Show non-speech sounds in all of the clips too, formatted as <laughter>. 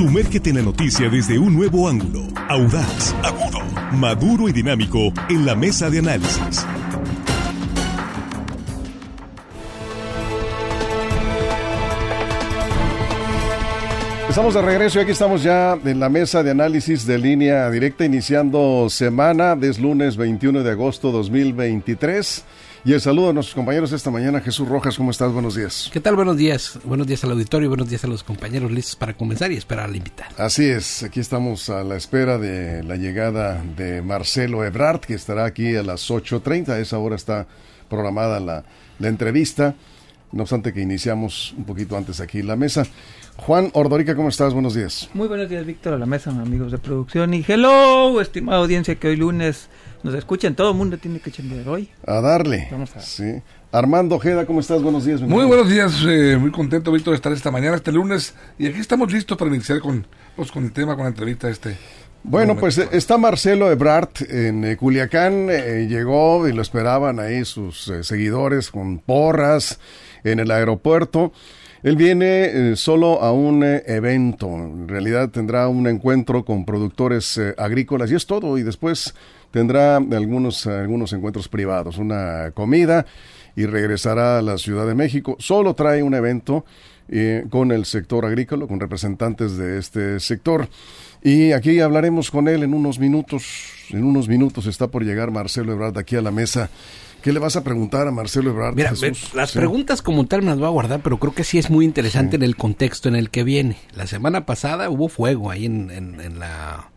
Sumérgete en la noticia desde un nuevo ángulo, audaz, agudo, maduro y dinámico en la mesa de análisis. Estamos de regreso y aquí estamos ya en la mesa de análisis de línea directa iniciando semana, es lunes 21 de agosto 2023. Y el saludo a nuestros compañeros esta mañana. Jesús Rojas, ¿cómo estás? Buenos días. ¿Qué tal? Buenos días. Buenos días al auditorio, buenos días a los compañeros listos para comenzar y esperar al invitado. Así es, aquí estamos a la espera de la llegada de Marcelo Ebrard, que estará aquí a las 8.30. A esa hora está programada la, la entrevista. No obstante que iniciamos un poquito antes aquí la mesa. Juan Ordorica, ¿cómo estás? Buenos días. Muy buenos días, Víctor, a la mesa, amigos de producción. Y hello, estimada audiencia que hoy lunes nos escuchan. Todo el mundo tiene que chambear hoy. A darle. Vamos a... Sí. Armando Ojeda, ¿cómo estás? Buenos días. Muy buenos días, eh, muy contento, Víctor, de estar esta mañana, este lunes. Y aquí estamos listos para iniciar con, pues, con el tema, con la entrevista este. Bueno, pues está Marcelo Ebrard en eh, Culiacán, eh, llegó y lo esperaban ahí sus eh, seguidores con porras en el aeropuerto. Él viene eh, solo a un eh, evento, en realidad tendrá un encuentro con productores eh, agrícolas y es todo, y después tendrá algunos, algunos encuentros privados, una comida y regresará a la Ciudad de México. Solo trae un evento con el sector agrícola, con representantes de este sector. Y aquí hablaremos con él en unos minutos. En unos minutos está por llegar Marcelo Ebrard aquí a la mesa. ¿Qué le vas a preguntar a Marcelo Ebrard? Mira, las preguntas como tal me las voy a guardar, pero creo que sí es muy interesante en el contexto en el que viene. La semana pasada hubo fuego ahí en, en, la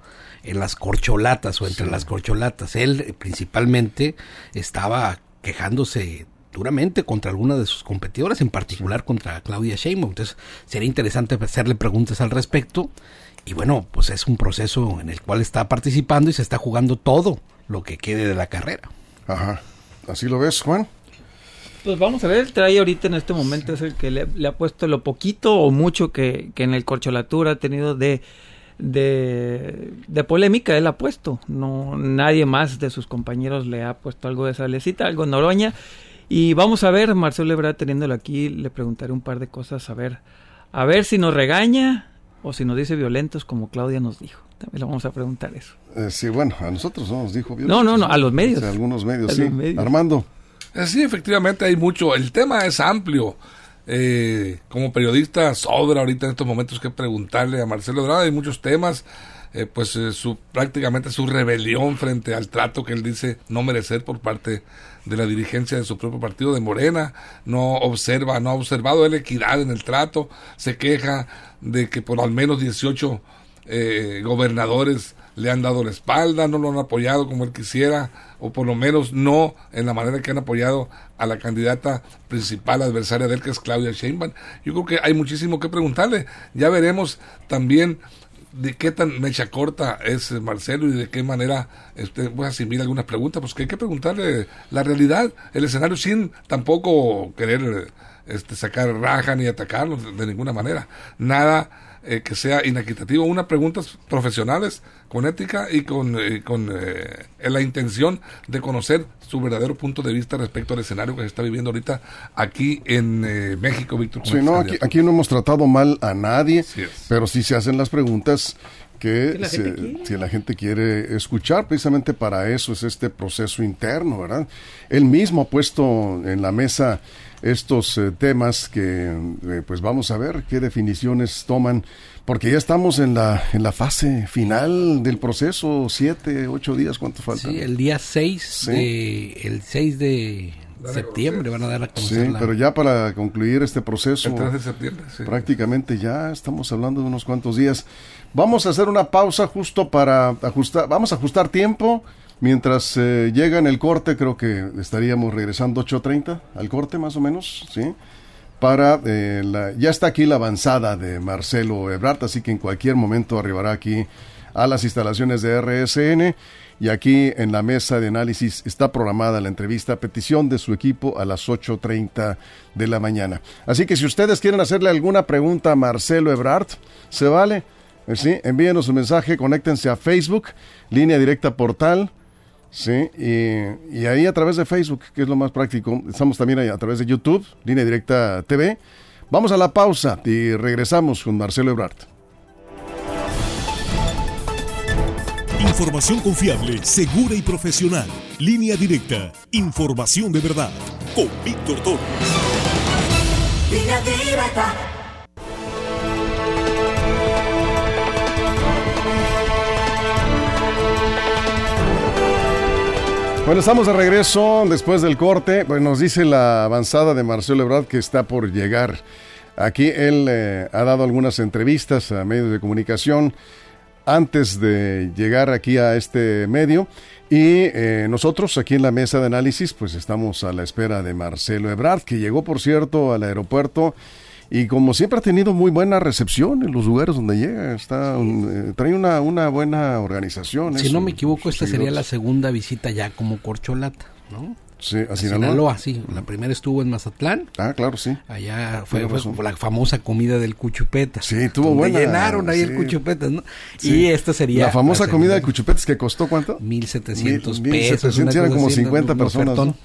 en las corcholatas o entre las corcholatas. Él principalmente estaba quejándose duramente contra alguna de sus competidores, en particular contra Claudia Sheinbaum. Entonces, sería interesante hacerle preguntas al respecto. Y bueno, pues es un proceso en el cual está participando y se está jugando todo lo que quede de la carrera. Ajá. ¿Así lo ves, Juan? Pues vamos a ver, el trae ahorita en este momento es el que le, ha puesto lo poquito o mucho que, que en el corcholatura ha tenido de, de, de, polémica, él ha puesto. No, nadie más de sus compañeros le ha puesto algo de salecita, algo noroña. Y vamos a ver, Marcelo Ebrard teniéndolo aquí, le preguntaré un par de cosas, a ver, a ver si nos regaña o si nos dice violentos como Claudia nos dijo. También le vamos a preguntar eso. Eh, sí, bueno, a nosotros no nos dijo violentos. No, no, no, a los medios. a algunos medios, sí. Armando. Eh, sí, efectivamente hay mucho. El tema es amplio. Eh, como periodista sobra ahorita en estos momentos que preguntarle a Marcelo Ebrard. Hay muchos temas. Eh, pues eh, su prácticamente su rebelión frente al trato que él dice no merecer por parte de la dirigencia de su propio partido de Morena, no observa, no ha observado la equidad en el trato, se queja de que por al menos 18 eh, gobernadores le han dado la espalda, no lo han apoyado como él quisiera, o por lo menos no en la manera que han apoyado a la candidata principal adversaria de él, que es Claudia Sheinbaum. Yo creo que hay muchísimo que preguntarle. Ya veremos también de qué tan mecha corta es Marcelo y de qué manera este, a asimilar algunas preguntas, pues que hay que preguntarle la realidad, el escenario sin tampoco querer este, sacar raja ni atacarlo de ninguna manera. Nada eh, que sea inequitativo. Unas preguntas profesionales, con ética y con, eh, con eh, la intención de conocer su verdadero punto de vista respecto al escenario que se está viviendo ahorita aquí en México, Víctor. Sí, no, aquí, no hemos tratado mal a nadie, pero sí se hacen las preguntas que si la gente quiere escuchar, precisamente para eso es este proceso interno, ¿verdad? Él mismo ha puesto en la mesa estos eh, temas que eh, pues vamos a ver qué definiciones toman porque ya estamos en la en la fase final del proceso siete ocho días cuánto falta sí el día 6 de el 6 de septiembre van a dar a conocer sí pero ya para concluir este proceso de septiembre, prácticamente ya estamos hablando de unos cuantos días. Vamos a hacer una pausa justo para ajustar vamos a ajustar tiempo Mientras eh, llega en el corte, creo que estaríamos regresando 8.30 al corte más o menos, ¿sí? Para, eh, la, ya está aquí la avanzada de Marcelo Ebrard, así que en cualquier momento arribará aquí a las instalaciones de RSN y aquí en la mesa de análisis está programada la entrevista a petición de su equipo a las 8.30 de la mañana. Así que si ustedes quieren hacerle alguna pregunta a Marcelo Ebrard, se vale, ¿sí? envíenos un mensaje, conéctense a Facebook, línea directa portal Sí, y, ahí a través de Facebook, que es lo más práctico, estamos también a través de YouTube, Línea Directa TV. Vamos a la pausa y regresamos con Marcelo Ebrard. Información confiable, segura y profesional. Línea Directa, información de verdad. Con Víctor Torres. Línea Directa. Bueno, estamos de regreso después del corte. Pues nos dice la avanzada de Marcelo Ebrard que está por llegar. Aquí él eh, ha dado algunas entrevistas a medios de comunicación antes de llegar aquí a este medio. Y eh, nosotros aquí en la mesa de análisis, pues estamos a la espera de Marcelo Ebrard, que llegó, por cierto, al aeropuerto y como siempre ha tenido muy buena recepción en los lugares donde llega. Está, eh, trae una, una buena organización. Si no me equivoco, esta sería la segunda visita ya como corcholata, ¿no? Sí, a, Sinaloa. sí. La primera estuvo en Mazatlán. Ah, claro, sí. Allá fue, la famosa comida del cuchupeta. Sí, tuvo buena. llenaron ahí el cuchupeta, ¿no? Y esta sería... La famosa comida de cuchupetas que costó ¿cuánto? 1.700 pesos. eran como 50 personas. No,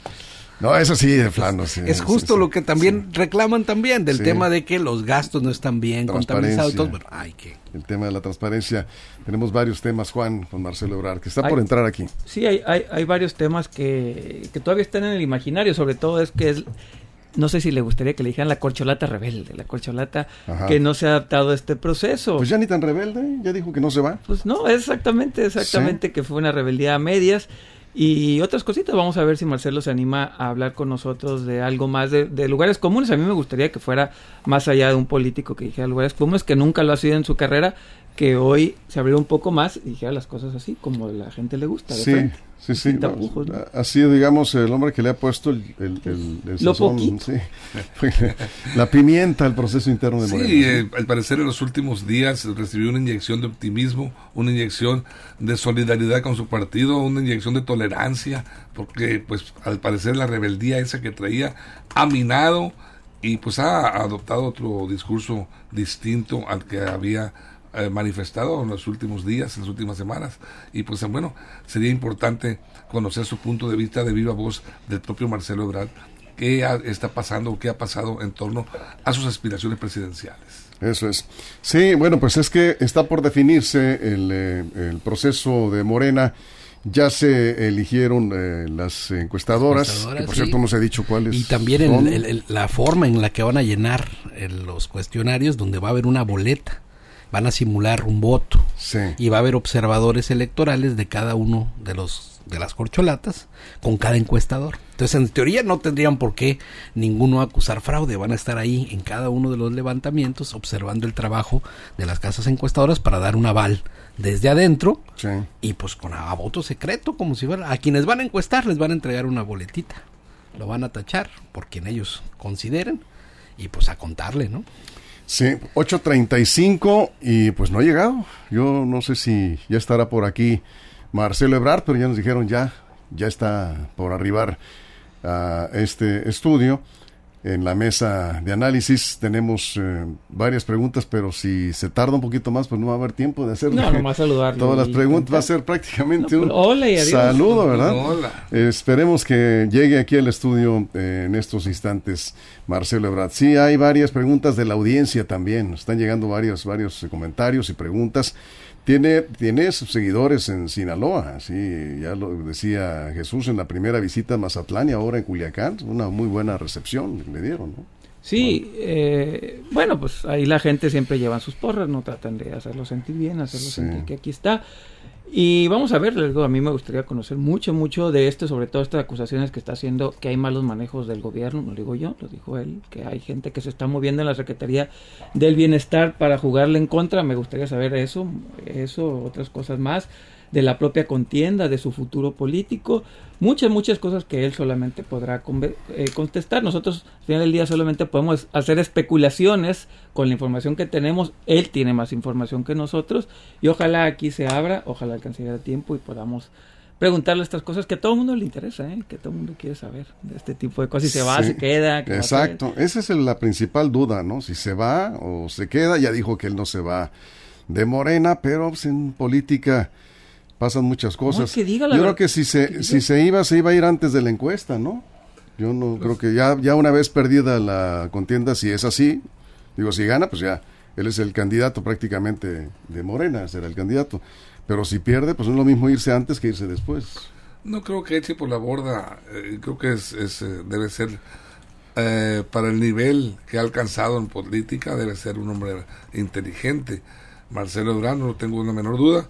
eso sí, de plano, sí. Es justo lo que también reclaman también, del tema de que los gastos no están bien contabilizados. Bueno, hay que... El tema de la transparencia. Tenemos varios temas, Juan, con Marcelo Ebrard, que está por entrar aquí. Sí, hay, hay, hay varios temas que, que, todavía están en el imaginario, sobre todo es que es... No sé si le gustaría que le dijeran la corcholata rebelde, la corcholata que no se ha adaptado a este proceso. Pues ya ni tan rebelde, ya dijo que no se va. Pues no, exactamente, exactamente que fue una rebeldía a medias y otras cositas. Vamos a ver si Marcelo se anima a hablar con nosotros de algo más de, lugares comunes. A mí me gustaría que fuera más allá de un político que dijera lugares comunes, que nunca lo ha sido en su carrera, que hoy se abriera un poco más y dijera las cosas así, como a la gente le gusta. sí, sí, sí. Ha sido, digamos, el hombre que le ha puesto el, Lo poquito. <laughs> la pimienta al proceso interno de Morena. Sí, eh, al parecer en los últimos días recibió una inyección de optimismo, una inyección de solidaridad con su partido, una inyección de tolerancia, porque pues al parecer la rebeldía esa que traía ha minado y pues ha adoptado otro discurso distinto al que había eh, manifestado en los últimos días, en las últimas semanas. Y pues bueno, sería importante conocer su punto de vista de viva voz del propio Marcelo Ebrard, qué está pasando qué ha pasado en torno a sus aspiraciones presidenciales. Eso es. Sí, bueno, pues es que está por definirse el, eh, el proceso de Morena. Ya se eligieron eh, las encuestadoras, por cierto no se ha dicho cuáles. Y también la forma en la que van a llenar los cuestionarios, donde va a haber una boleta van a simular un voto y va a haber observadores electorales de cada uno de los de las corcholatas con cada encuestador. Entonces, en teoría no tendrían por qué ninguno acusar fraude, van a estar ahí en cada uno de los levantamientos observando el trabajo de las casas encuestadoras para dar un aval desde adentro y pues con a voto secreto, como si fuera a quienes van a encuestar les van a entregar una boletita. Lo van a tachar por quien ellos consideren y pues a contarle, ¿no? Sí, 8.35 y pues no ha llegado. Yo no sé si ya estará por aquí Marcelo Ebrard, pero ya nos dijeron ya, ya está por arribar a este estudio en la mesa de análisis. Tenemos eh, varias preguntas, pero si se tarda un poquito más, pues no va a haber tiempo de hacer todas las preguntas. Va a ser prácticamente un saludo, ¿verdad? esperemos que llegue aquí al estudio eh, en estos instantes Marcelo Ebrard. Sí, hay varias preguntas de la audiencia también. Están llegando varios, varios comentarios y preguntas. Tiene, tiene seguidores en Sinaloa, sí, ya lo decía Jesús en la primera visita a Mazatlán y ahora en Culiacán, una muy buena recepción le dieron, ¿no? Sí, bueno. Eh, bueno, pues ahí la gente siempre lleva sus porras, no tratan de hacerlo sentir bien, hacerlo sentir que aquí está. Y vamos a ver, a mí me gustaría conocer mucho, mucho de esto, sobre todo estas acusaciones que está haciendo, que hay malos manejos del gobierno, no lo digo yo, lo dijo él, que hay gente que se está moviendo en la Secretaría del Bienestar para jugarle en contra, me gustaría saber eso, eso, otras cosas más de la propia contienda, de su futuro político, muchas, muchas cosas que él solamente podrá eh, contestar. Nosotros al final del día solamente podemos hacer especulaciones con la información que tenemos. Él tiene más información que nosotros y ojalá aquí se abra, ojalá alcance a tiempo y podamos preguntarle estas cosas que a todo el mundo le interesa, ¿eh? que todo el mundo quiere saber de este tipo de cosas. Si se va, se queda. Exacto, esa es la principal duda, ¿no? Si se va o se queda, ya dijo que él no se va de Morena, pero pues, en política pasan muchas cosas. Yo creo que si se, si se iba, se iba a ir antes de la encuesta, ¿no? Yo no creo que ya, ya una vez perdida la contienda, si es así, digo, si gana, pues ya él es el candidato prácticamente de Morena, será el candidato. Pero si pierde, pues no es lo mismo irse antes que irse después. No creo que eche por la borda, eh, creo que es, eh, debe ser eh, para el nivel que ha alcanzado en política, debe ser un hombre inteligente. Marcelo Ebrard, no tengo una menor duda,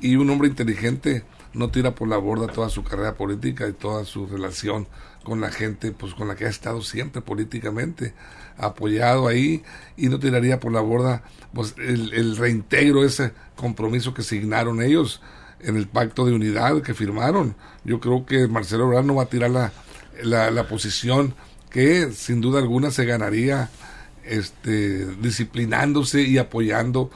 y un hombre inteligente no tira por la borda toda su carrera política y toda su relación con la gente, pues con la que ha estado siempre políticamente, apoyado ahí, y no tiraría por la borda pues el, el reintegro, ese compromiso que signaron ellos en el pacto de unidad que firmaron. Yo creo que Marcelo Ebrard no va a tirar la, la, la posición que sin duda alguna se ganaría este, disciplinándose y apoyando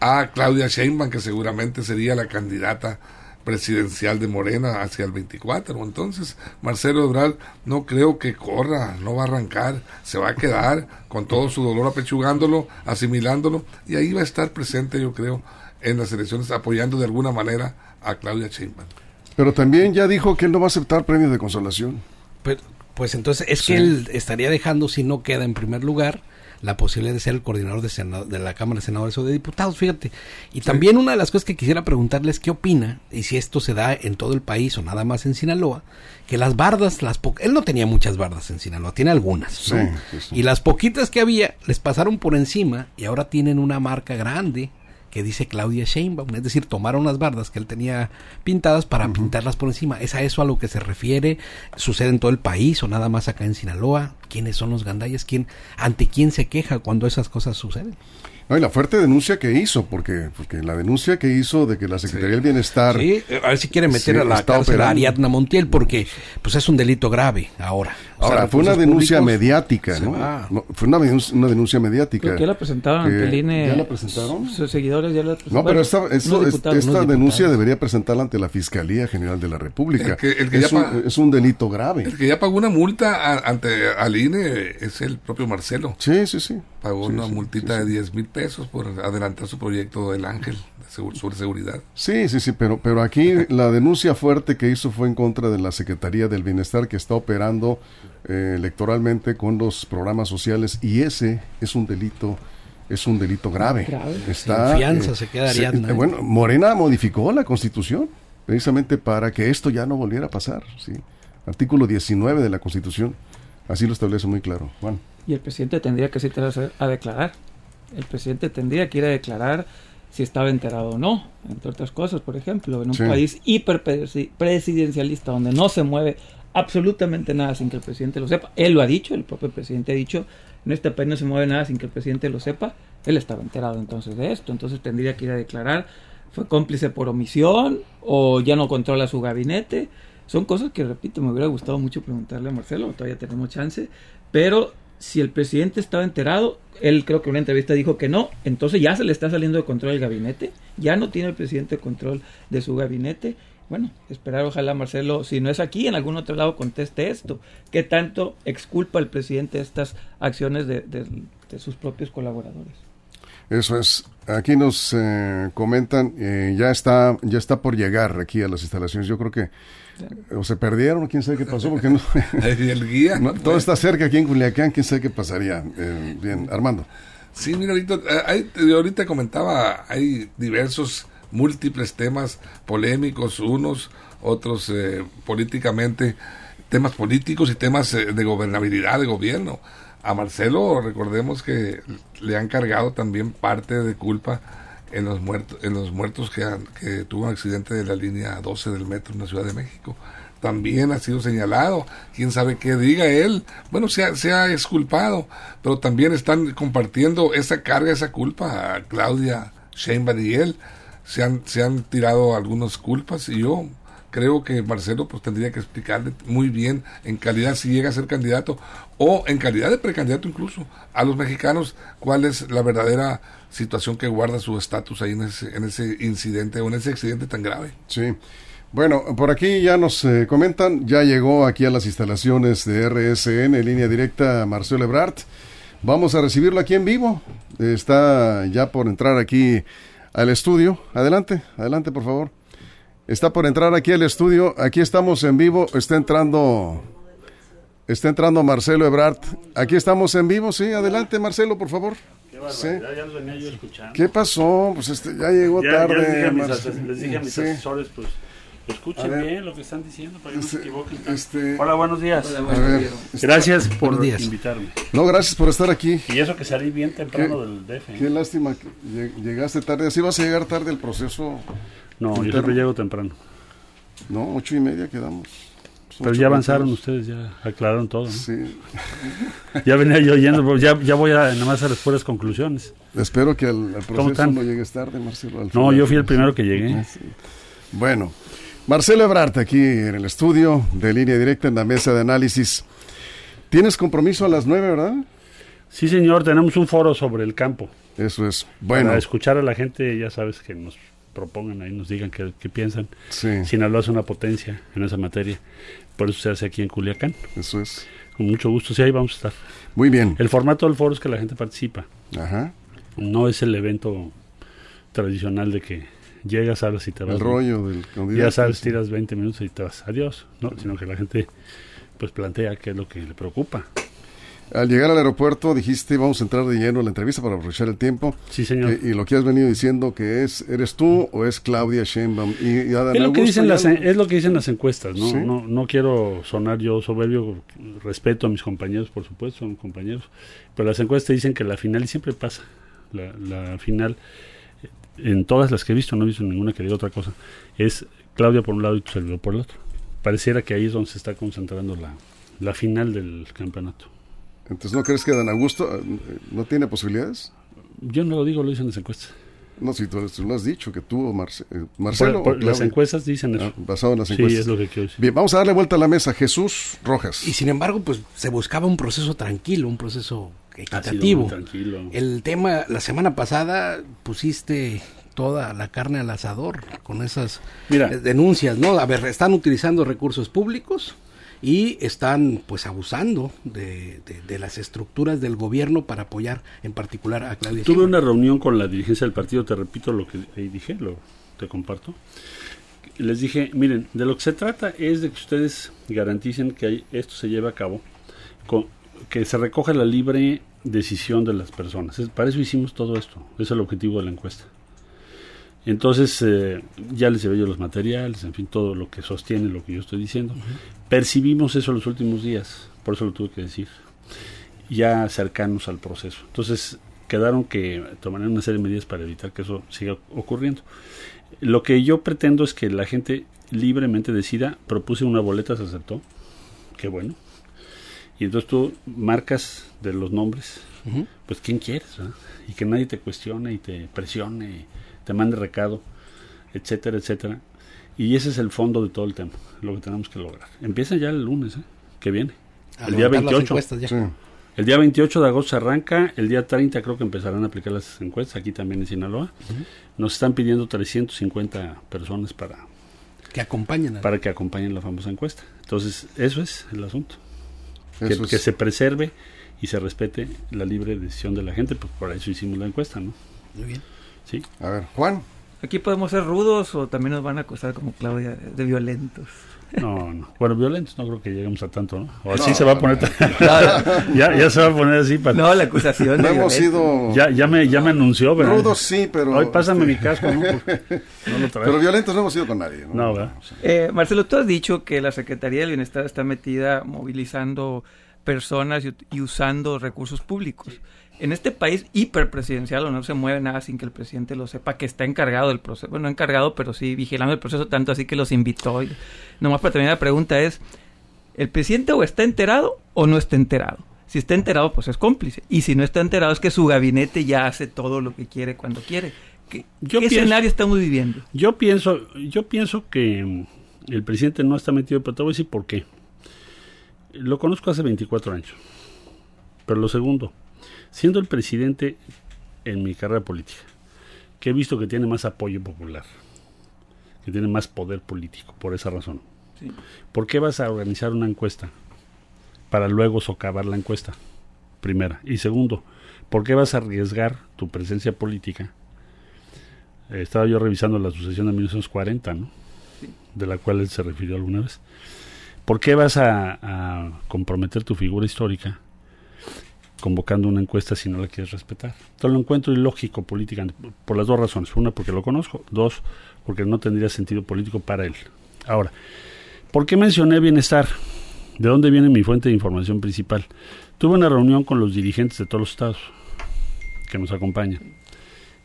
a Claudia Sheinbaum, que seguramente sería la candidata presidencial de Morena hacia el 24. Entonces, Marcelo Ebrard no creo que corra, no va a arrancar, se va a quedar con todo su dolor apechugándolo, asimilándolo, y ahí va a estar presente, yo creo, en las elecciones, apoyando de alguna manera a Claudia Sheinbaum. Pero también ya dijo que él no va a aceptar premios de consolación. pues entonces es que él estaría dejando, si no queda en primer lugar, la posibilidad de ser el coordinador de, de la Cámara de Senadores o de Diputados, fíjate. Y también una de las cosas que quisiera preguntarle es qué opina, y si esto se da en todo el país o nada más en Sinaloa, que las bardas, las él no tenía muchas bardas en Sinaloa, tiene algunas, y las poquitas que había les pasaron por encima y ahora tienen una marca grande que dice Claudia Sheinbaum, es decir, tomaron las bardas que él tenía pintadas para pintarlas por encima. ¿Es a eso a lo que se refiere? ¿Sucede en todo el país o nada más acá en Sinaloa? ¿Quiénes son los gandayas? ¿Quién, ¿Ante quién se queja cuando esas cosas suceden? No, y la fuerte denuncia que hizo, porque, porque la denuncia que hizo de que la Secretaría del Bienestar... Sí, a ver si quiere meter a la cárcel a Ariadna Montiel, porque pues es un delito grave ahora. Ahora, fue una denuncia mediática, ¿no? Fue una, una, denuncia mediática. ¿Por qué la presentaron ante el ¿Ya la presentaron? Sus seguidores ya la presentaron. No, pero esta, esta denuncia debería presentarla ante la Fiscalía General de la República. El que, es, un, es, un, delito grave. El que ya pagó una multa ante al INE es el propio Marcelo. Sí, sí, sí. Pagó una multita de 10 mil pesos por adelantar su proyecto del Ángel sobre seguridad. Sí, sí, sí, pero, pero aquí la denuncia fuerte que hizo fue en contra de la Secretaría del Bienestar que está operando eh, electoralmente con los programas sociales y ese es un delito es un delito grave. Está, fianza eh, se quedaría. Eh, bueno, Morena modificó la Constitución precisamente para que esto ya no volviera a pasar. ¿sí? Artículo 19 de la Constitución así lo establece muy claro. Juan. Y el presidente tendría que citarse a declarar. El presidente tendría que ir a declarar si estaba enterado o no, entre otras cosas, por ejemplo, en un país hiperpresidencialista donde no se mueve absolutamente nada sin que el presidente lo sepa. Él lo ha dicho, el propio presidente ha dicho, en este país no se mueve nada sin que el presidente lo sepa. Él estaba enterado entonces de esto, entonces tendría que ir a declarar, fue cómplice por omisión o ya no controla su gabinete. Son cosas que, repito, me hubiera gustado mucho preguntarle a Marcelo, todavía tenemos chance, pero si el presidente estaba enterado, él creo que en una entrevista dijo que no, entonces ya se le está saliendo de control el gabinete, ya no tiene el presidente control de su gabinete. Bueno, esperar ojalá Marcelo, si no es aquí, en algún otro lado conteste esto. ¿Qué tanto exculpa el presidente estas acciones de, sus propios colaboradores? Eso es. Aquí nos eh, comentan, eh, ya está ya está por llegar aquí a las instalaciones. Yo creo que o se perdieron, quién sabe qué pasó, porque no. <laughs> el guía. todo está cerca aquí en Culiacán, quién sabe qué pasaría. Eh, bien, Armando. Sí, mira, ahorita, hay, ahorita comentaba, hay diversos, múltiples temas polémicos, unos, otros eh, políticamente, temas políticos y temas eh, de gobernabilidad, de gobierno. A Marcelo, recordemos que le han cargado también parte de culpa en los muertos, en los muertos que, que tuvo un accidente de la línea 12 del metro en la Ciudad de México. También ha sido señalado, quién sabe qué diga él. Bueno, se ha, se ha exculpado, pero también están compartiendo esa carga, esa culpa a Claudia Sheinbaum y él. Se han, se han tirado algunas culpas y yo creo que Marcelo pues tendría que explicarle muy bien en calidad si llega a ser candidato o en calidad de precandidato incluso a los mexicanos cuál es la verdadera situación que guarda su estatus ahí en ese, en ese incidente o en ese accidente tan grave. Sí. Bueno, por aquí ya nos eh, comentan, ya llegó aquí a las instalaciones de RSN en línea directa Marcelo Ebrard. Vamos a recibirlo aquí en vivo. Está ya por entrar aquí al estudio. Adelante, adelante por favor. Está por entrar aquí al estudio. Aquí estamos en vivo. Está entrando. Está entrando Marcelo Ebrard. Aquí estamos en vivo, sí. Adelante, Marcelo, por favor. Qué barbaridad, ya los venía yo escuchando. ¿Qué pasó? Pues este, ya llegó tarde. les dije a mis, les dije a mis asesores, pues Escuchen bien lo que están diciendo para que no se este, equivoquen. Este, Hola, buenos días. Gracias por invitarme. No, gracias por estar aquí. Y eso que salí bien temprano del DF. Qué lástima que llegaste tarde. ¿Así vas a llegar tarde el proceso? No, yo siempre llego temprano. No, ocho y media quedamos. Pero ya avanzaron ustedes, ya aclararon todo. Sí. <laughs> ya venía yo yendo, ya, ya voy a nada más a las puras conclusiones. Espero que al, proceso no llegues tarde, Marcelo. No, yo fui el primero que llegué. Bueno, Marcelo Ebrard, aquí en el estudio de línea directa en la mesa de análisis. ¿Tienes compromiso a las nueve, verdad? Sí, señor, tenemos un foro sobre el campo. Eso es. Bueno. Para escuchar a la gente, ya sabes que nos propongan ahí, nos digan qué, piensan. Sí. Sinaloa es una potencia en esa materia. Por eso se hace aquí en Culiacán. Eso es. Con mucho gusto, sí, ahí vamos a estar. Muy bien. El formato del foro es que la gente participa. Ajá. No es el evento tradicional de que llegas, sabes y te vas. El rollo del Ya sabes, tiras 20 minutos y te vas. Adiós. ¿no? Sino que la gente pues plantea qué es lo que le preocupa. Al llegar al aeropuerto dijiste vamos a entrar de lleno en la entrevista para aprovechar el tiempo. Sí, señor. y lo que has venido diciendo que es, ¿eres tú o es Claudia Sheinbaum? Y, es, lo que dicen las, es lo que dicen las encuestas, ¿no? ¿no? No quiero sonar yo soberbio, respeto a mis compañeros, por supuesto, son compañeros, pero las encuestas dicen que la final siempre pasa. La, la final en todas las que he visto, no he visto ninguna que diga otra cosa, es Claudia por un lado y tu servidor por el otro. Pareciera que ahí es donde se está concentrando la, la final del campeonato. Entonces, ¿no crees que Dan Augusto eh, no tiene posibilidades? Yo no lo digo, lo dicen las encuestas. No, si tú, lo has dicho, que tú, eh, Marcelo. las encuestas dicen eso. Ah, basado en las encuestas. Sí, es lo que quiero decir. Bien, vamos a darle vuelta a la mesa. Jesús Rojas. Y sin embargo, pues se buscaba un proceso tranquilo, un proceso equitativo. Tranquilo. El tema, la semana pasada pusiste toda la carne al asador con esas eh, denuncias, ¿no? A ver, están utilizando recursos públicos y están pues abusando de, las estructuras del gobierno para apoyar en particular a Claudia Tuve una reunión con la dirigencia del partido, te repito lo que ahí dije, lo te comparto. Les dije, miren, de lo que se trata es de que ustedes garanticen que esto se lleve a cabo, con, que se recoja la libre decisión de las personas. para eso hicimos todo esto, es el objetivo de la encuesta. Entonces, eh, ya les llevé yo los materiales, en fin, todo lo que sostiene lo que yo estoy diciendo. Percibimos eso los últimos días, por eso lo tuve que decir, ya cercanos al proceso. Entonces, quedaron que tomarán una serie de medidas para evitar que eso siga ocurriendo. Lo que yo pretendo es que la gente libremente decida, propuse una boleta, se aceptó, qué bueno. Y entonces tú marcas de los nombres, pues quién quieres, y que nadie te cuestione y te presione te mande recado, etcétera, etcétera. Y ese es el fondo de todo el tema, lo que tenemos que lograr. Empieza ya el lunes, ¿eh? que viene. el día 28. El día 28 de agosto arranca, el día 30 creo que empezarán a aplicar las encuestas, aquí también en Sinaloa. Nos están pidiendo 350 personas para que acompañen para que acompañen la famosa encuesta. Entonces, eso es el asunto. que, que, se preserve y se respete la libre decisión de la gente, pues por eso hicimos la encuesta, ¿no? Muy bien. Sí. A ver, Juan. Aquí podemos ser rudos o también nos van a acusar como Claudia de violentos. No, no. Bueno, violentos no creo que lleguemos a tanto, ¿no? O así se va a poner. <laughs> ya, ya se va a poner así para. No, la acusación. No hemos sido. Ya, ya, me, ya me anunció, ¿verdad? Rudos sí, pero. Hoy pásame mi casco, ¿no? <laughs> pero violentos no hemos sido con nadie, ¿no? No, ¿verdad? Eh, Marcelo, tú has dicho que la Secretaría del Bienestar está metida movilizando personas y, usando recursos públicos en este país hiperpresidencial, no se mueve nada sin que el presidente lo sepa, que está encargado del proceso. Bueno, no encargado, pero sí vigilando el proceso, tanto así que los invitó. Y, nomás para terminar la pregunta es, ¿el presidente o está enterado o no está enterado? Si está enterado, pues es cómplice. Y si no está enterado, es que su gabinete ya hace todo lo que quiere cuando quiere. ¿Qué, escenario estamos viviendo? Yo pienso, yo pienso que el presidente no está metido, pero te voy a decir por qué. Lo conozco hace 24 años. Pero lo segundo, siendo el presidente en mi carrera política, que he visto que tiene más apoyo popular, que tiene más poder político, por esa razón. ¿Por qué vas a organizar una encuesta para luego socavar la encuesta? Primera. Y segundo, ¿por qué vas a arriesgar tu presencia política? Eh, estaba yo revisando la sucesión de 1940, ¿no? De la cual él se refirió alguna vez. ¿Por qué vas a comprometer tu figura histórica convocando una encuesta si no la quieres respetar. Entonces lo encuentro ilógico política por las dos razones. Una, porque lo conozco. Dos, porque no tendría sentido político para él. Ahora, ¿por qué mencioné bienestar? ¿De dónde viene mi fuente de información principal? Tuve una reunión con los dirigentes de todos los estados que nos acompañan.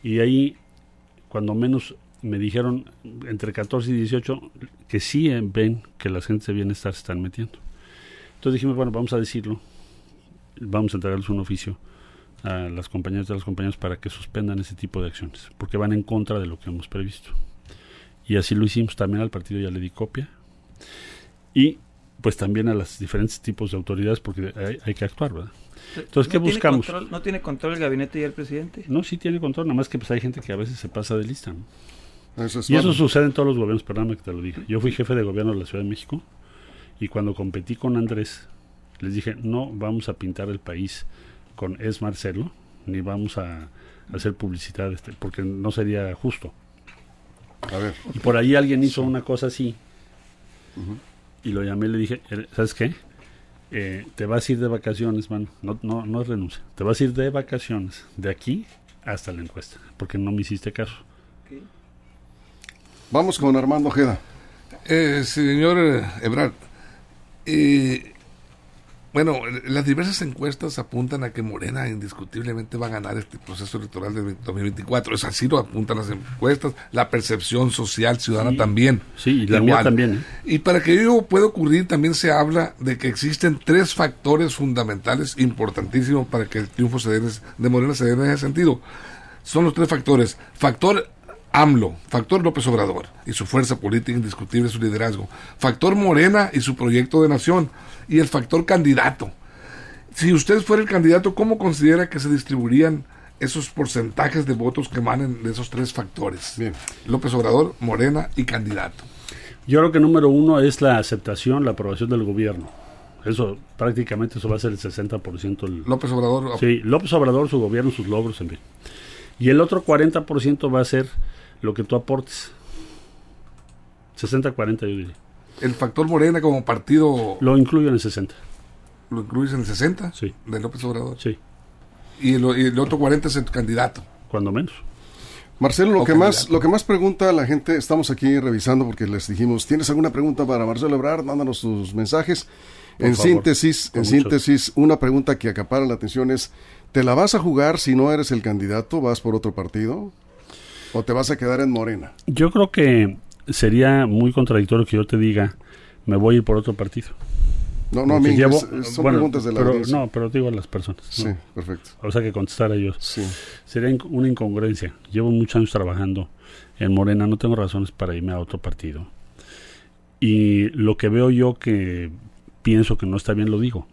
Y ahí, cuando menos me dijeron entre 14 y 18 que sí ven que las gentes de bienestar se están metiendo. Entonces dijimos, bueno, vamos a decirlo, vamos a entregarles un oficio a las compañías de las compañías para que suspendan ese tipo de acciones, porque van en contra de lo que hemos previsto. Y así lo hicimos, también al partido ya le di copia. Y pues también a los diferentes tipos de autoridades, porque hay, que actuar, ¿verdad? Entonces, ¿qué buscamos? ¿No tiene control el gabinete y el presidente? No, sí tiene control, nada más que pues hay gente que a veces se pasa de lista. y eso sucede en todos los gobiernos, perdóname que te lo diga. Yo fui jefe de gobierno de la Ciudad de México y cuando competí con Andrés, les dije, no vamos a pintar el país con Es Marcelo, ni vamos a hacer publicidad, este, porque no sería justo. A ver. Y por ahí alguien hizo una cosa así. Y lo llamé y le dije, ¿sabes qué? Eh, te vas a ir de vacaciones, mano. No, no, no renuncia. Te vas a ir de vacaciones, de aquí hasta la encuesta, porque no me hiciste caso. Vamos con Armando Ojeda. Eh, señor Ebrard, eh, bueno, las diversas encuestas apuntan a que Morena indiscutiblemente va a ganar este proceso electoral de 2024. Es así lo apuntan las encuestas, la percepción social ciudadana también. Sí, y la mía también. ¿eh? Y para que ello pueda ocurrir, también se habla de que existen tres factores fundamentales importantísimos para que el triunfo se de Morena se dé en ese sentido. Son los tres factores. Factor AMLO, factor López Obrador y su fuerza política indiscutible, su liderazgo, factor Morena y su proyecto de nación, y el factor candidato. Si usted fuera el candidato, ¿cómo considera que se distribuirían esos porcentajes de votos que emanen de esos tres factores? Bien. López Obrador, Morena y candidato. Yo creo que número uno es la aceptación, la aprobación del gobierno. Eso prácticamente eso va a ser el 60%. El, López Obrador. Sí, López Obrador, su gobierno, sus logros, en fin. Y el otro 40% va a ser lo que tú aportes. 60-40 yo diría. El factor Morena como partido... Lo incluyo en el 60. ¿Lo incluyes en el 60? Sí. ¿De López Obrador? Sí. ¿Y el, otro 40 es el candidato? Cuando menos. Marcelo, lo que más lo que más pregunta la gente, estamos aquí revisando porque les dijimos, ¿tienes alguna pregunta para Marcelo Ebrard? Mándanos tus mensajes. en síntesis, en síntesis, una pregunta que acapara la atención es, ¿te la vas a jugar si no eres el candidato? ¿Vas por otro partido? ¿O te vas a quedar en Morena? Yo creo que sería muy contradictorio que yo te diga, me voy a ir por otro partido. No, no, a mí son preguntas de la pero, No, pero digo a las personas. Sí, perfecto. O sea, que contestar a ellos. Sí. Sería una incongruencia. Llevo muchos años trabajando en Morena, no tengo razones para irme a otro partido. Y lo que veo yo que pienso que no está bien, lo digo.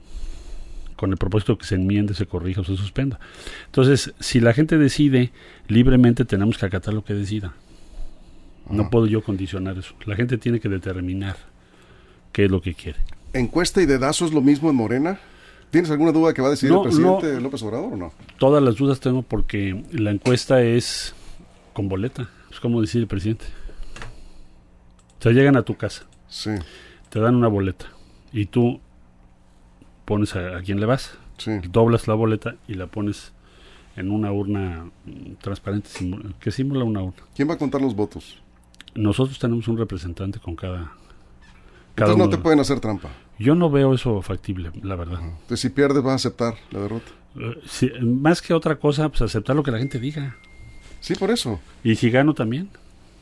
Con el propósito que se enmiende, se corrija o se suspenda. Entonces, si la gente decide libremente, tenemos que acatar lo que decida. No puedo yo condicionar eso. La gente tiene que determinar qué es lo que quiere. ¿Encuesta y dedazo es lo mismo en Morena? ¿Tienes alguna duda que va a decidir el presidente López Obrador o no? Todas las dudas tengo porque la encuesta es con boleta. Es como decir el presidente. O sea, llegan a tu casa. Sí. Te dan una boleta. Y tú pones a, a quién le vas. Sí. Doblas la boleta y la pones en una urna transparente que simula una urna. ¿Quién va a contar los votos? nosotros tenemos un representante con cada... cada Entonces no te pueden hacer trampa. Yo no veo eso factible, la verdad. Entonces si pierdes vas a aceptar la derrota. Eh, más que otra cosa, pues aceptar lo que la gente diga. Sí, por eso. Y si gano también.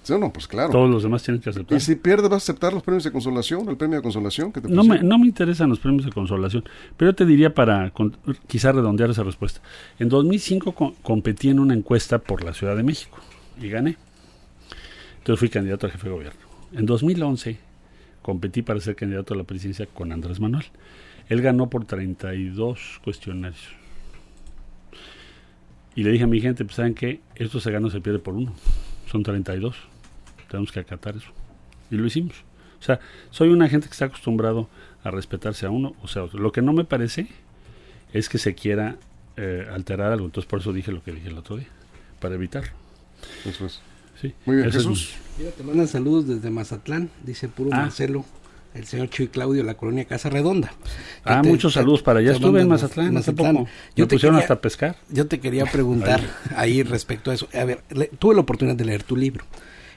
Sí, no, pues claro. Todos los demás tienen que aceptar. Y si pierdes, vas a aceptar los premios de consolación, el premio de consolación que te no me, no me interesan los premios de consolación, pero yo te diría para quizá redondear esa respuesta. En 2005 competí en una encuesta por la Ciudad de México y gané. Entonces fui candidato a jefe de gobierno. En 2011 competí para ser candidato a la presidencia con Andrés Manuel. Él ganó por 32 cuestionarios. Y le dije a mi gente, pues saben que esto se gana o se pierde por uno. Son 32. Tenemos que acatar eso. Y lo hicimos. O sea, soy una gente que está acostumbrado a respetarse a uno o sea otro. Lo que no me parece es que se quiera eh, alterar algo. Entonces por eso dije lo que dije el otro día, para evitarlo. Eso es. Muy bien, Jesús. Mira, te mandan saludos desde Mazatlán, dice puro ah. Marcelo. el señor Chuy Claudio la colonia Casa Redonda. Ah, muchos saludos para allá. Estuve en Mazatlán, Mazatlán. Yo te pusieron hasta pescar. Yo te quería preguntar ahí respecto a eso. A ver, tuve la oportunidad de leer tu libro.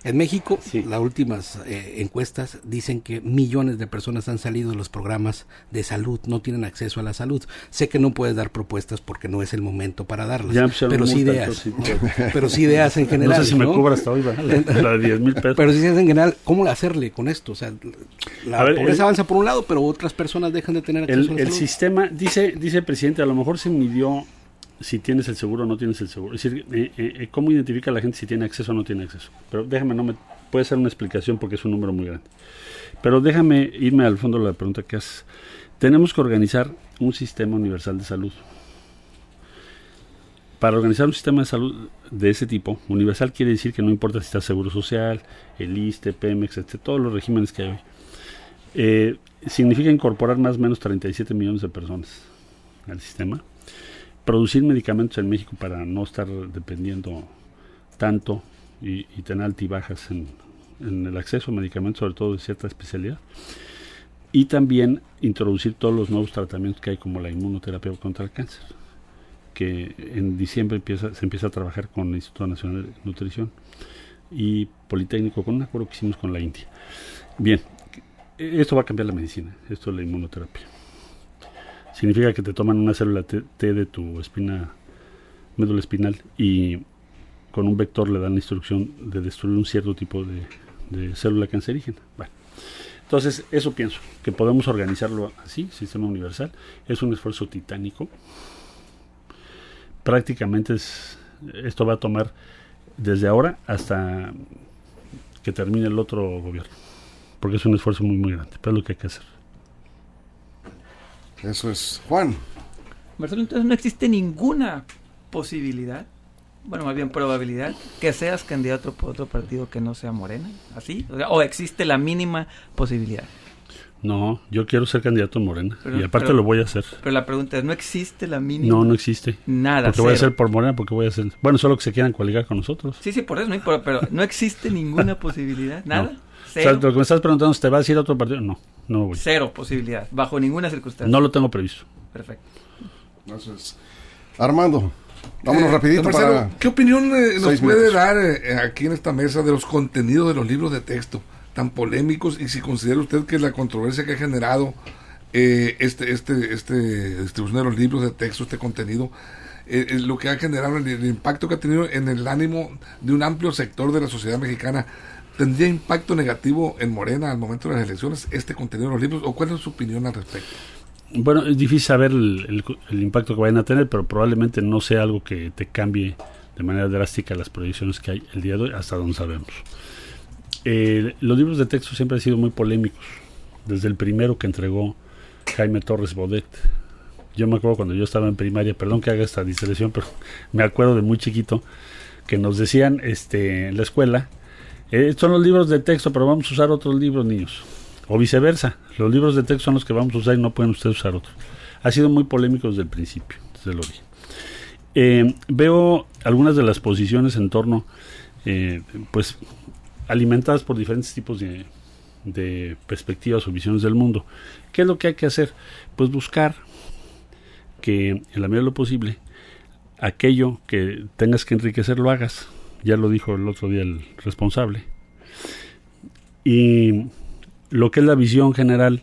En México, las últimas eh, encuestas dicen que millones de personas han salido de los programas de salud, no tienen acceso a la salud. Sé que no puedes dar propuestas porque no es el momento para darlas, <laughs> pero sí ideas. Pero sí ideas en general. No sé si me cubra hasta hoy, la de 10 mil pesos. Pero sí ideas en general, ¿cómo hacerle con esto? O sea, la pobreza avanza por un lado, pero otras personas dejan de tener acceso a la el sistema, dice, dice el presidente, a lo mejor se midió si tienes el seguro o no tienes el seguro. Es decir, eh, eh, eh, cómo identifica la gente si tiene acceso o no tiene acceso. Pero déjame, no me puede ser una explicación porque es un número muy grande. Pero déjame irme al fondo de la pregunta que haces. Tenemos que organizar un sistema universal de salud. Para organizar un sistema de salud de ese tipo, universal quiere decir que no importa si está Seguro Social, el ISTE, Pemex, etc., todos los regímenes que hay hoy. significa incorporar más o menos 37 millones de personas al sistema producir medicamentos en México para no estar dependiendo tanto y, tener altibajas en, en el acceso a medicamentos, sobre todo de cierta especialidad. Y también introducir todos los nuevos tratamientos que hay, como la inmunoterapia contra el cáncer, que en diciembre empieza, se empieza a trabajar con el Instituto Nacional de Nutrición y Politécnico, con un acuerdo que hicimos con la India. Bien, esto va a cambiar la medicina, esto es la inmunoterapia. Significa que te toman una célula T, de tu espina, médula espinal y con un vector le dan la instrucción de destruir un cierto tipo de, célula cancerígena. Bueno, entonces eso pienso, que podemos organizarlo así, sistema universal. Es un esfuerzo titánico. Prácticamente es, esto va a tomar desde ahora hasta que termine el otro gobierno, porque es un esfuerzo muy muy grande, pero es lo que hay que hacer. Eso es. Juan. Marcelo, entonces no existe ninguna posibilidad, bueno, más bien probabilidad, que seas candidato por otro partido que no sea Morena, ¿así? O, existe la mínima posibilidad. No, yo quiero ser candidato en Morena y aparte lo voy a hacer. Pero la pregunta es, ¿no existe la mínima? No, no existe. Nada. Porque voy a ser por Morena, porque voy a ser... Bueno, solo que se quieran coaligar con nosotros. Sí, sí, por eso, no, pero, no existe ninguna posibilidad, <laughs> nada. O sea, lo que me estás preguntando, ¿te vas a ir a otro partido? No, no voy. Cero posibilidad, bajo ninguna circunstancia. No lo tengo previsto. Perfecto. Entonces, Armando, vámonos eh, rapidito para... ¿Qué opinión eh, nos puede dar eh, aquí en esta mesa de los contenidos de los libros de texto tan polémicos y si considera usted que la controversia que ha generado este, este, este distribución de los libros de texto, este contenido, lo que ha generado, el impacto que ha tenido en el ánimo de un amplio sector de la sociedad mexicana, ¿Tendría impacto negativo en Morena al momento de las elecciones este contenido de los libros? ¿O cuál es su opinión al respecto? Bueno, es difícil saber el, impacto que vayan a tener, pero probablemente no sea algo que te cambie de manera drástica las proyecciones que hay el día de hoy, hasta donde sabemos. Eh, los libros de texto siempre han sido muy polémicos, desde el primero que entregó Jaime Torres Bodet. Yo me acuerdo cuando yo estaba en primaria, perdón que haga esta distracción, pero <laughs> me acuerdo de muy chiquito que nos decían este, en la escuela eh, son los libros de texto, pero vamos a usar otros libros, niños. O viceversa. Los libros de texto son los que vamos a usar y no pueden ustedes usar otros. Ha sido muy polémico desde el principio, desde el origen. Eh, veo algunas de las posiciones en torno, eh, pues, alimentadas por diferentes tipos de, de perspectivas o visiones del mundo. ¿Qué es lo que hay que hacer? Pues buscar que, en la medida de lo posible, aquello que tengas que enriquecer lo hagas ya lo dijo el otro día el responsable. Y lo que es la visión general,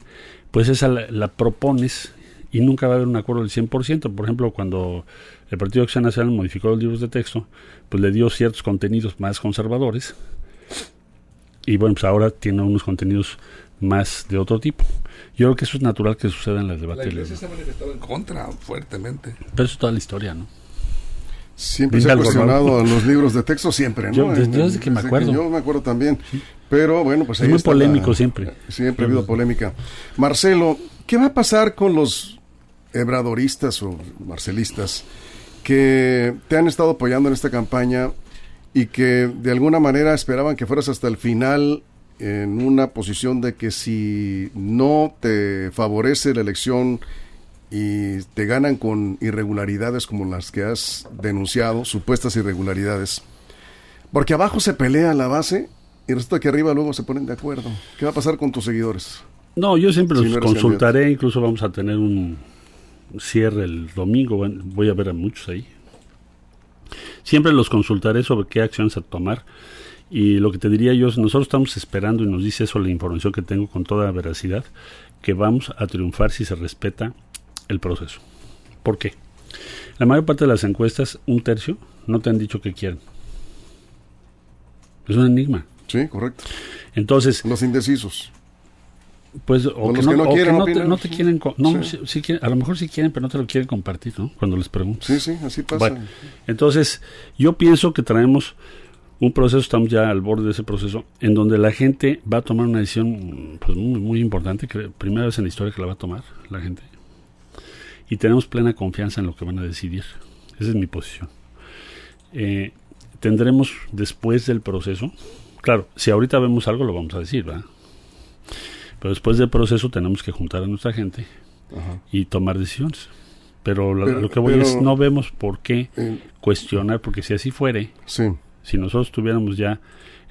pues esa la, propones y nunca va a haber un acuerdo del 100%. Por ejemplo, cuando el Partido Acción Nacional modificó los libros de texto, pues le dio ciertos contenidos más conservadores. Y bueno, pues ahora tiene unos contenidos más de otro tipo. Yo creo que eso es natural que suceda en los debates. La iglesia se ha manifestado en contra fuertemente. Pero eso es toda la historia, ¿no? Siempre se ha cuestionado los libros de texto, siempre, ¿no? Yo, desde, que me acuerdo. yo me acuerdo también. Pero bueno, pues es muy polémico siempre. Siempre ha habido polémica. Marcelo, ¿qué va a pasar con los ebradoristas o marcelistas que te han estado apoyando en esta campaña y que de alguna manera esperaban que fueras hasta el final en una posición de que si no te favorece la elección y te ganan con irregularidades como las que has denunciado, supuestas irregularidades. Porque abajo se pelea la base y resulta que arriba luego se ponen de acuerdo. ¿Qué va a pasar con tus seguidores? No, yo siempre los consultaré, incluso vamos a tener un cierre el domingo, voy a ver a muchos ahí. Siempre los consultaré sobre qué acciones a tomar y lo que te diría yo es, nosotros estamos esperando, y nos dice eso la información que tengo con toda veracidad, que vamos a triunfar si se respeta el proceso. ¿Por qué? La mayor parte de las encuestas, un tercio, no te han dicho que quieren. Es un enigma. Sí, correcto. Entonces... Los indecisos. Pues, o, que, no, quieren, no, te, quieren, no, a lo mejor sí quieren, pero no te lo quieren compartir, ¿no? Cuando les pregunto. Sí, sí, así pasa. entonces, yo pienso que traemos un proceso, estamos ya al borde de ese proceso, en donde la gente va a tomar una decisión pues, muy, muy importante, que primera vez en la historia que la va a tomar la gente. Y tenemos plena confianza en lo que van a decidir. Esa es mi posición. Eh, tendremos después del proceso, claro, si ahorita vemos algo lo vamos a decir, ¿verdad? Pero después del proceso tenemos que juntar a nuestra gente y tomar decisiones. Pero, lo que voy es, no vemos por qué cuestionar, porque si así fuere, sí si nosotros tuviéramos ya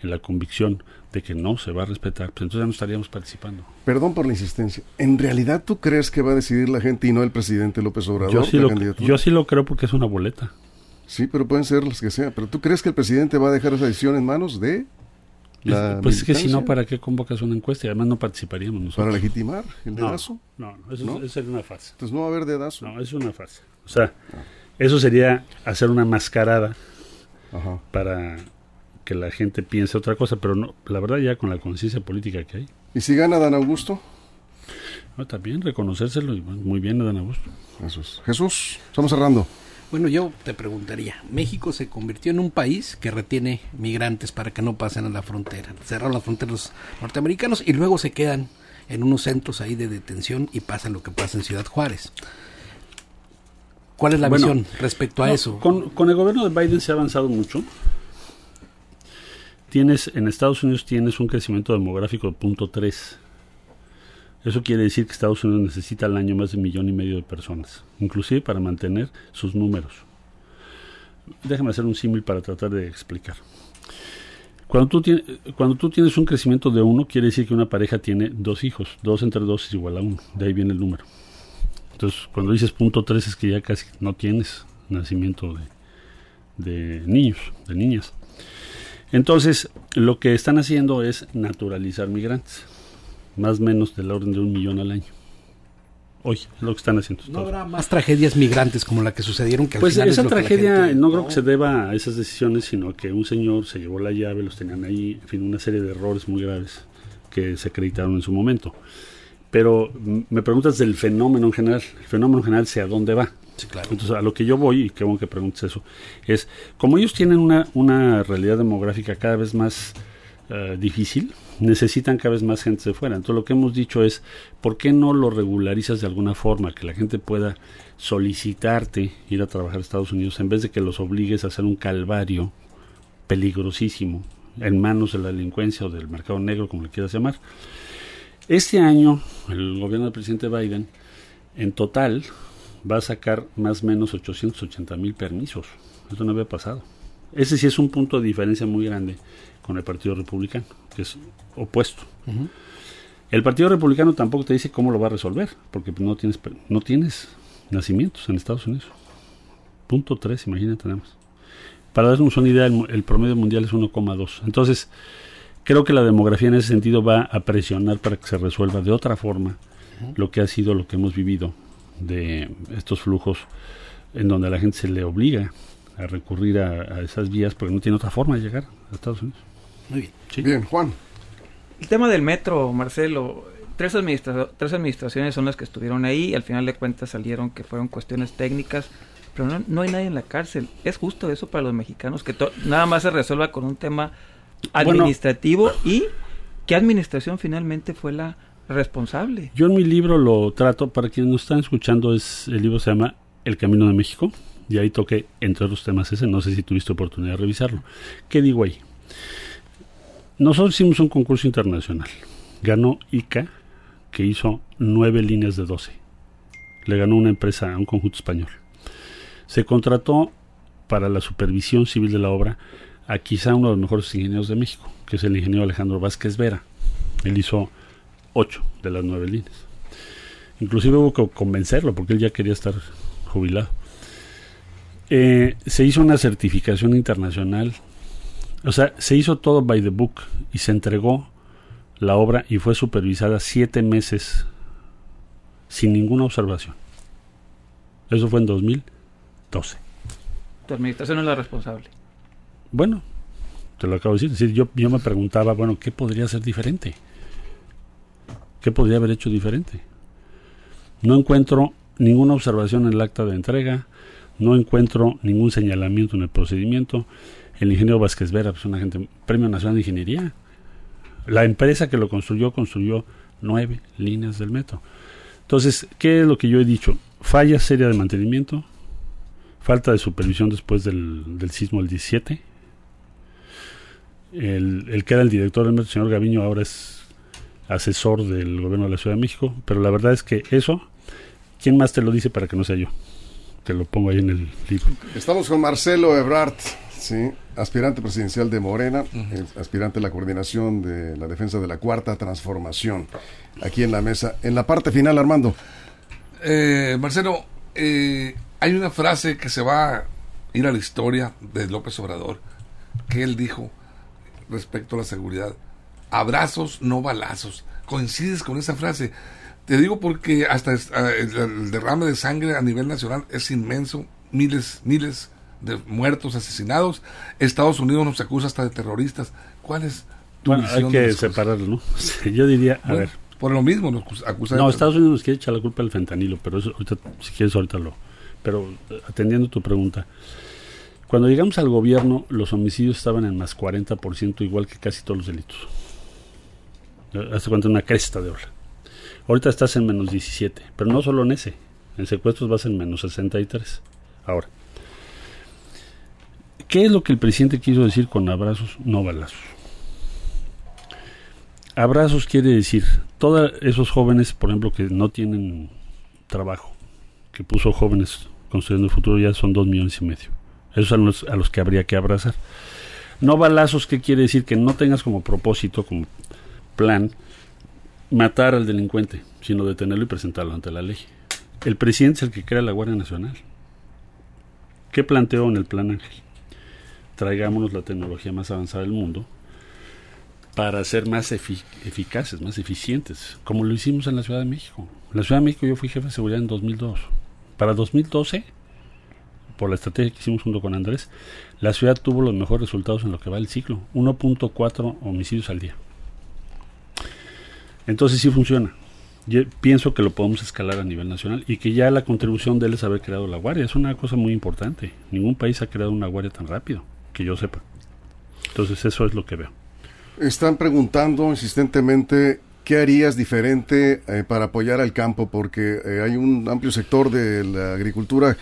en la convicción de que no se va a respetar, pues entonces ya no estaríamos participando. Perdón por la insistencia. ¿En realidad tú crees que va a decidir la gente y no el presidente López Obrador? Yo sí, lo, yo sí lo creo porque es una boleta. Sí, pero pueden ser las que sean. Pero ¿tú crees que el presidente va a dejar esa decisión en manos de la Pues es que si no, ¿para qué convocas una encuesta? Y además no participaríamos nosotros. ¿Para legitimar el dedazo? No, no, eso, Es, una farsa. Entonces no va a haber dedazo. No, es una farsa. O sea, eso sería hacer una mascarada para que la gente piense otra cosa, pero no, la verdad ya con la conciencia política que hay. ¿Y si gana Dan Augusto? también reconocérselo y muy bien Dan Augusto. Jesús, Jesús, estamos cerrando. Bueno, yo te preguntaría, México se convirtió en un país que retiene migrantes para que no pasen a la frontera. Cerraron las fronteras norteamericanos y luego se quedan en unos centros ahí de detención y pasa lo que pasa en Ciudad Juárez. ¿Cuál es la visión respecto a eso? Con, con, el gobierno de Biden se ha avanzado mucho. Tienes, en Estados Unidos tienes un crecimiento demográfico de punto 3. Eso quiere decir que Estados Unidos necesita al año más de un millón y medio de personas, inclusive para mantener sus números. Déjame hacer un símil para tratar de explicar. Cuando tú, tienes, cuando tú tienes un crecimiento de uno, quiere decir que una pareja tiene dos hijos. Dos entre dos es igual a uno. De ahí viene el número. Entonces, cuando dices punto 3 es que ya casi no tienes nacimiento de, niños, de niñas. Entonces, lo que están haciendo es naturalizar migrantes, más o menos del orden de un millón al año. Hoy, lo que están haciendo. ¿No habrá más tragedias migrantes como la que sucedieron? Que pues esa tragedia no creo que se deba a esas decisiones, sino que un señor se llevó la llave, los tenían ahí, en fin, una serie de errores muy graves que se acreditaron en su momento pero me preguntas del fenómeno en general. El fenómeno en general, ¿hacia dónde va? Entonces, a lo que yo voy, y qué bueno que preguntes eso, es, como ellos tienen una, una realidad demográfica cada vez más eh, difícil, necesitan cada vez más gente de fuera. Entonces, lo que hemos dicho es, ¿por qué no lo regularizas de alguna forma? Que la gente pueda solicitarte ir a trabajar a Estados Unidos en vez de que los obligues a hacer un calvario peligrosísimo en manos de la delincuencia o del mercado negro, como le quieras llamar. Este año, el gobierno del presidente Biden, en total, va a sacar más o menos 880 mil permisos. Eso no había pasado. Ese sí es un punto de diferencia muy grande con el Partido Republicano, que es opuesto. El Partido Republicano tampoco te dice cómo lo va a resolver, porque no tienes, no tienes nacimientos en Estados Unidos. Punto 3, imagínate nada más. Para darnos una idea, el, el promedio mundial es 1,2. Entonces, Creo que la demografía en ese sentido va a presionar para que se resuelva de otra forma lo que ha sido lo que hemos vivido de estos flujos en donde a la gente se le obliga a recurrir a, esas vías porque no tiene otra forma de llegar a Estados Unidos. Muy bien. Bien, Juan. El tema del metro, Marcelo, tres, tres administraciones son las que estuvieron ahí y al final de cuentas salieron que fueron cuestiones técnicas, pero no, no hay nadie en la cárcel. ¿Es justo eso para los mexicanos que nada más se resuelva con un tema administrativo y qué administración finalmente fue la responsable. Yo en mi libro lo trato, para quienes nos están escuchando, es el libro se llama El Camino de México, y ahí toqué, entre otros temas, ese, no sé si tuviste oportunidad de revisarlo. ¿Qué digo ahí? Nosotros hicimos un concurso internacional. Ganó ICA, que hizo nueve líneas de 12. Le ganó una empresa, a un conjunto español. Se contrató para la supervisión civil de la obra a quizá uno de los mejores ingenieros de México, que es el ingeniero Alejandro Vázquez Vera. Él hizo ocho de las nueve líneas. Inclusive hubo que convencerlo porque él ya quería estar jubilado. Eh, se hizo una certificación internacional, o sea, se hizo todo by the book y se entregó la obra y fue supervisada siete meses sin ninguna observación. Eso fue en 2012. Tu administración es la responsable. Bueno, te lo acabo de decir. yo, me preguntaba, bueno, ¿qué podría ser diferente? ¿Qué podría haber hecho diferente? No encuentro ninguna observación en el acta de entrega, no encuentro ningún señalamiento en el procedimiento. El ingeniero Vázquez Vera, pues una gente, Premio Nacional de Ingeniería. La empresa que lo construyó, construyó nueve líneas del metro. Entonces, ¿qué es lo que yo he dicho? Falla seria de mantenimiento, falta de supervisión después del, del sismo del 17. El, el, que era el director del metro, el señor Gaviño, ahora es asesor del gobierno de la Ciudad de México, pero la verdad es que eso, ¿quién más te lo dice para que no sea yo? Te lo pongo ahí en el libro. Estamos con Marcelo Ebrard, sí, aspirante presidencial de Morena, aspirante a la coordinación de la defensa de la cuarta transformación, aquí en la mesa. En la parte final, Armando. Eh, Marcelo, eh, hay una frase que se va a ir a la historia de López Obrador, que él dijo respecto a la seguridad abrazos, no balazos. ¿Coincides con esa frase? Te digo porque hasta el derrame de sangre a nivel nacional es inmenso, miles, miles de muertos, asesinados. Estados Unidos nos acusa hasta de terroristas. ¿Cuál es tu bueno, hay que separarlo, ¿no? <laughs> Yo diría, a ver. Por lo mismo nos acusa. No, Estados Unidos nos quiere echar la culpa del fentanilo, pero eso ahorita, si quieres, ahorita lo. Pero atendiendo tu pregunta, cuando llegamos al gobierno, los homicidios estaban en más 40%, igual que casi todos los delitos. Hace cuenta una cresta de ola. Ahorita estás en menos 17, pero no solo en ese. En secuestros vas en menos 63. Ahora, ¿qué es lo que el presidente quiso decir con abrazos, no balazos? Abrazos quiere decir, todos esos jóvenes, por ejemplo, que no tienen trabajo, que puso jóvenes construyendo el futuro, ya son dos millones y medio. Esos son los, a los que habría que abrazar. No balazos, ¿qué quiere decir? Que no tengas como propósito, como plan matar al delincuente, sino detenerlo y presentarlo ante la ley. El presidente es el que crea la Guardia Nacional. ¿Qué planteó en el plan Ángel? Traigámonos la tecnología más avanzada del mundo para ser más eficaces, más eficientes, como lo hicimos en la Ciudad de México. En la Ciudad de México yo fui jefe de seguridad en 2002. Para 2012, por la estrategia que hicimos junto con Andrés, la ciudad tuvo los mejores resultados en lo que va el ciclo, 1.4 homicidios al día. Entonces sí funciona. Yo pienso que lo podemos escalar a nivel nacional y que ya la contribución de él es haber creado la guardia. Es una cosa muy importante. Ningún país ha creado una guardia tan rápido, que yo sepa. Entonces eso es lo que veo. Están preguntando insistentemente qué harías diferente eh, para apoyar al campo, porque eh, hay un amplio sector de la agricultura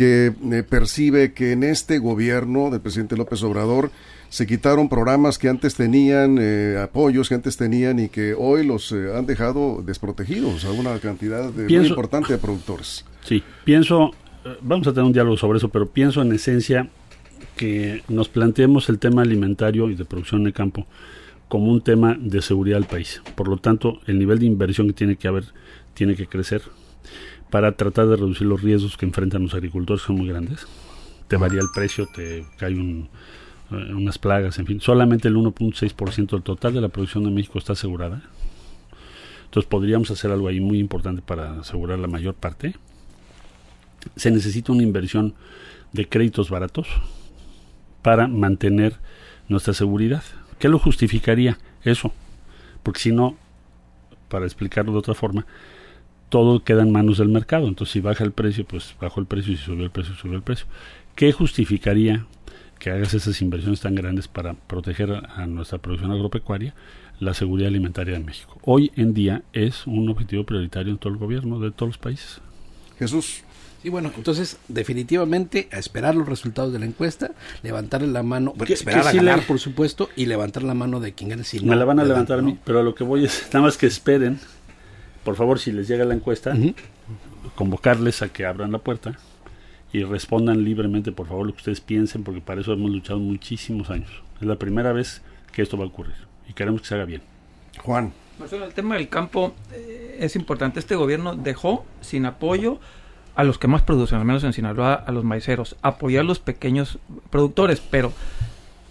que eh, percibe que en este gobierno del presidente López Obrador se quitaron programas que antes tenían, eh, apoyos que antes tenían y que hoy los eh, han dejado desprotegidos a una cantidad de, muy importante de productores. Sí, pienso, vamos a tener un diálogo sobre eso, pero pienso en esencia que nos planteemos el tema alimentario y de producción de campo como un tema de seguridad del país. Por lo tanto, el nivel de inversión que tiene que haber tiene que crecer para tratar de reducir los riesgos que enfrentan los agricultores, son muy grandes. Te varía el precio, te cae eh, unas plagas, en fin, solamente el 1.6% del total de la producción de México está asegurada. Entonces podríamos hacer algo ahí muy importante para asegurar la mayor parte. Se necesita una inversión de créditos baratos para mantener nuestra seguridad. ¿Qué lo justificaría? Eso. Porque si no, para explicarlo de otra forma, todo queda en manos del mercado. Entonces, si baja el precio, pues bajó el precio, y si subió el precio, subió el precio. ¿Qué justificaría que hagas esas inversiones tan grandes para proteger a, nuestra producción agropecuaria, la seguridad alimentaria de México. Hoy en día es un objetivo prioritario en todo el gobierno de todos los países. Jesús. Sí, bueno, entonces definitivamente a esperar los resultados de la encuesta, levantarle la mano, bueno, esperar a ganar, por supuesto, y levantar la mano de quien gane. Si Me la van a levantar a mí, pero a lo que voy es, <laughs> nada más que esperen, por favor, si les llega la encuesta, convocarles a que abran la puerta y respondan libremente, por favor, lo que ustedes piensen, porque para eso hemos luchado muchísimos años. Es la primera vez que esto va a ocurrir y queremos que se haga bien. Juan. el tema del campo eh, es importante. Este gobierno dejó sin apoyo a los que más producen, al menos en Sinaloa, a los maiceros, apoyar a los pequeños productores, pero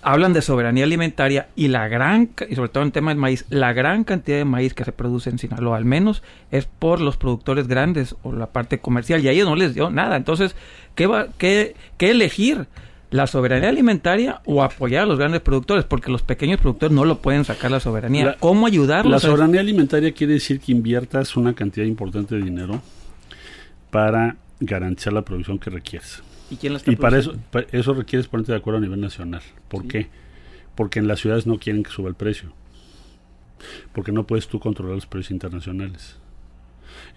hablan de soberanía alimentaria y la gran, y sobre todo en tema del maíz, la gran cantidad de maíz que se produce en Sinaloa, al menos, es por los productores grandes o la parte comercial, y a ellos no les dio nada. Entonces, ¿qué, va, qué, qué elegir? la soberanía alimentaria o apoyar a los grandes productores, porque los pequeños productores no lo pueden sacar la soberanía. ¿Cómo ayudarlos? La soberanía alimentaria quiere decir que inviertas una cantidad importante de dinero para garantizar la producción que requieres. ¿Y, quién y para eso, eso requieres ponerte de acuerdo a nivel nacional. ¿Por qué? Porque en las ciudades no quieren que suba el precio. Porque no puedes tú controlar los precios internacionales.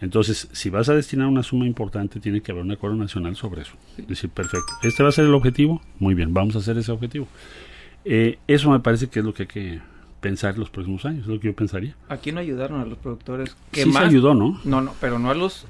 Entonces, si vas a destinar una suma importante, tiene que haber un acuerdo nacional sobre eso. Es decir, perfecto. ¿Este va a ser el objetivo? Muy bien, vamos a hacer ese objetivo. Eh, eso me parece que es lo que hay que pensar en los próximos años, es lo que yo pensaría. Aquí no ayudaron a los productores. Que sí se ayudó, ¿no? No, no, pero no a los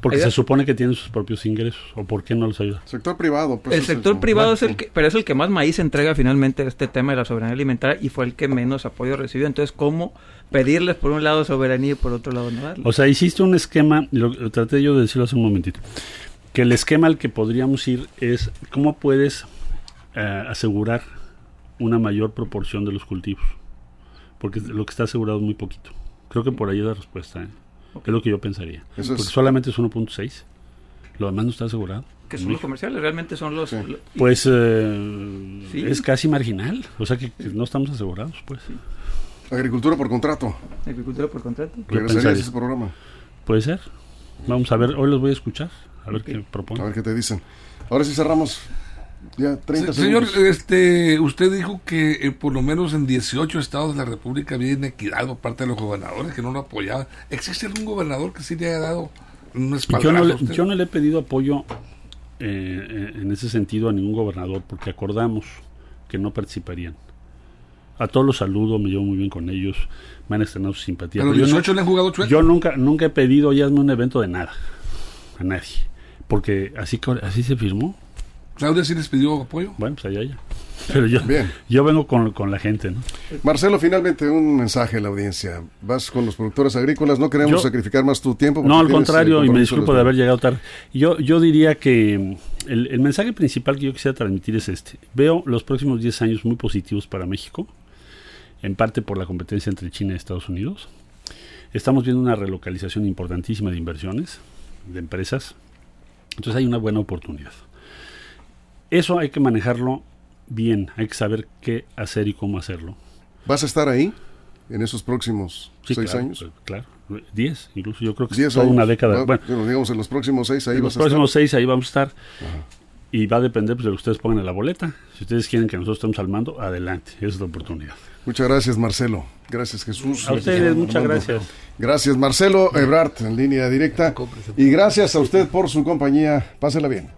porque se supone que tienen sus propios ingresos. ¿O por qué no los ayuda? Sector privado. Pues el sector privado es el que, pero es el que más maíz entrega finalmente este tema de la soberanía alimentaria y fue el que menos apoyo recibió. Entonces, ¿cómo pedirles por un lado soberanía y por otro lado no darle? O sea, hiciste un esquema, lo, traté yo de decirlo hace un momentito, que el esquema al que podríamos ir es cómo puedes eh, asegurar una mayor proporción de los cultivos. Porque lo que está asegurado es muy poquito. Creo que por ahí es la respuesta. ¿eh? Es lo que yo pensaría. Porque solamente es 1.6. Lo demás no está asegurado. Que son los comerciales, realmente son los... Pues eh, es casi marginal. O sea que, no estamos asegurados, pues. Agricultura por contrato. Agricultura por contrato. ¿Regresarías a ese programa? Puede ser. Vamos a ver, hoy los voy a escuchar. A ver qué proponen. A ver qué te dicen. Ahora sí cerramos ya 30 Señor, este, usted dijo que eh, por lo menos en 18 estados de la República había inequidad por parte de los gobernadores que no lo apoyaban. ¿Existe algún gobernador que sí le haya dado un yo no, le, yo no le he pedido apoyo eh, eh, en ese sentido a ningún gobernador porque acordamos que no participarían. A todos los saludo, me llevo muy bien con ellos, me han estrenado su simpatía. Pero, 18 le han jugado Yo nunca, nunca he pedido, ya hazme un evento de nada, a nadie. Porque así, así se firmó. Claudia sí les pidió apoyo. Bueno, pues allá. Pero yo, yo vengo con, la gente, ¿no? Marcelo, finalmente un mensaje a la audiencia. Vas con los productores agrícolas, no queremos sacrificar más tu tiempo. No, al contrario, y me disculpo de haber llegado tarde. Yo, yo diría que el, el, mensaje principal que yo quisiera transmitir es este. Veo los próximos 10 años muy positivos para México, en parte por la competencia entre China y Estados Unidos. Estamos viendo una relocalización importantísima de inversiones, de empresas. Entonces hay una buena oportunidad. Eso hay que manejarlo bien, hay que saber qué hacer y cómo hacerlo. ¿Vas a estar ahí en esos próximos seis años? Pues, claro, diez, incluso yo creo que es toda una década. Bueno, digamos en los próximos seis ahí en los próximos seis ahí vamos a estar. Y va a depender pues, de lo que ustedes pongan en la boleta. Si ustedes quieren que nosotros estemos al mando, adelante, esa es la oportunidad. Muchas gracias, Marcelo. Gracias, Jesús. A ustedes, muchas gracias. Gracias, Marcelo Ebrard, en línea directa. Y gracias a usted por su compañía. Pásela bien.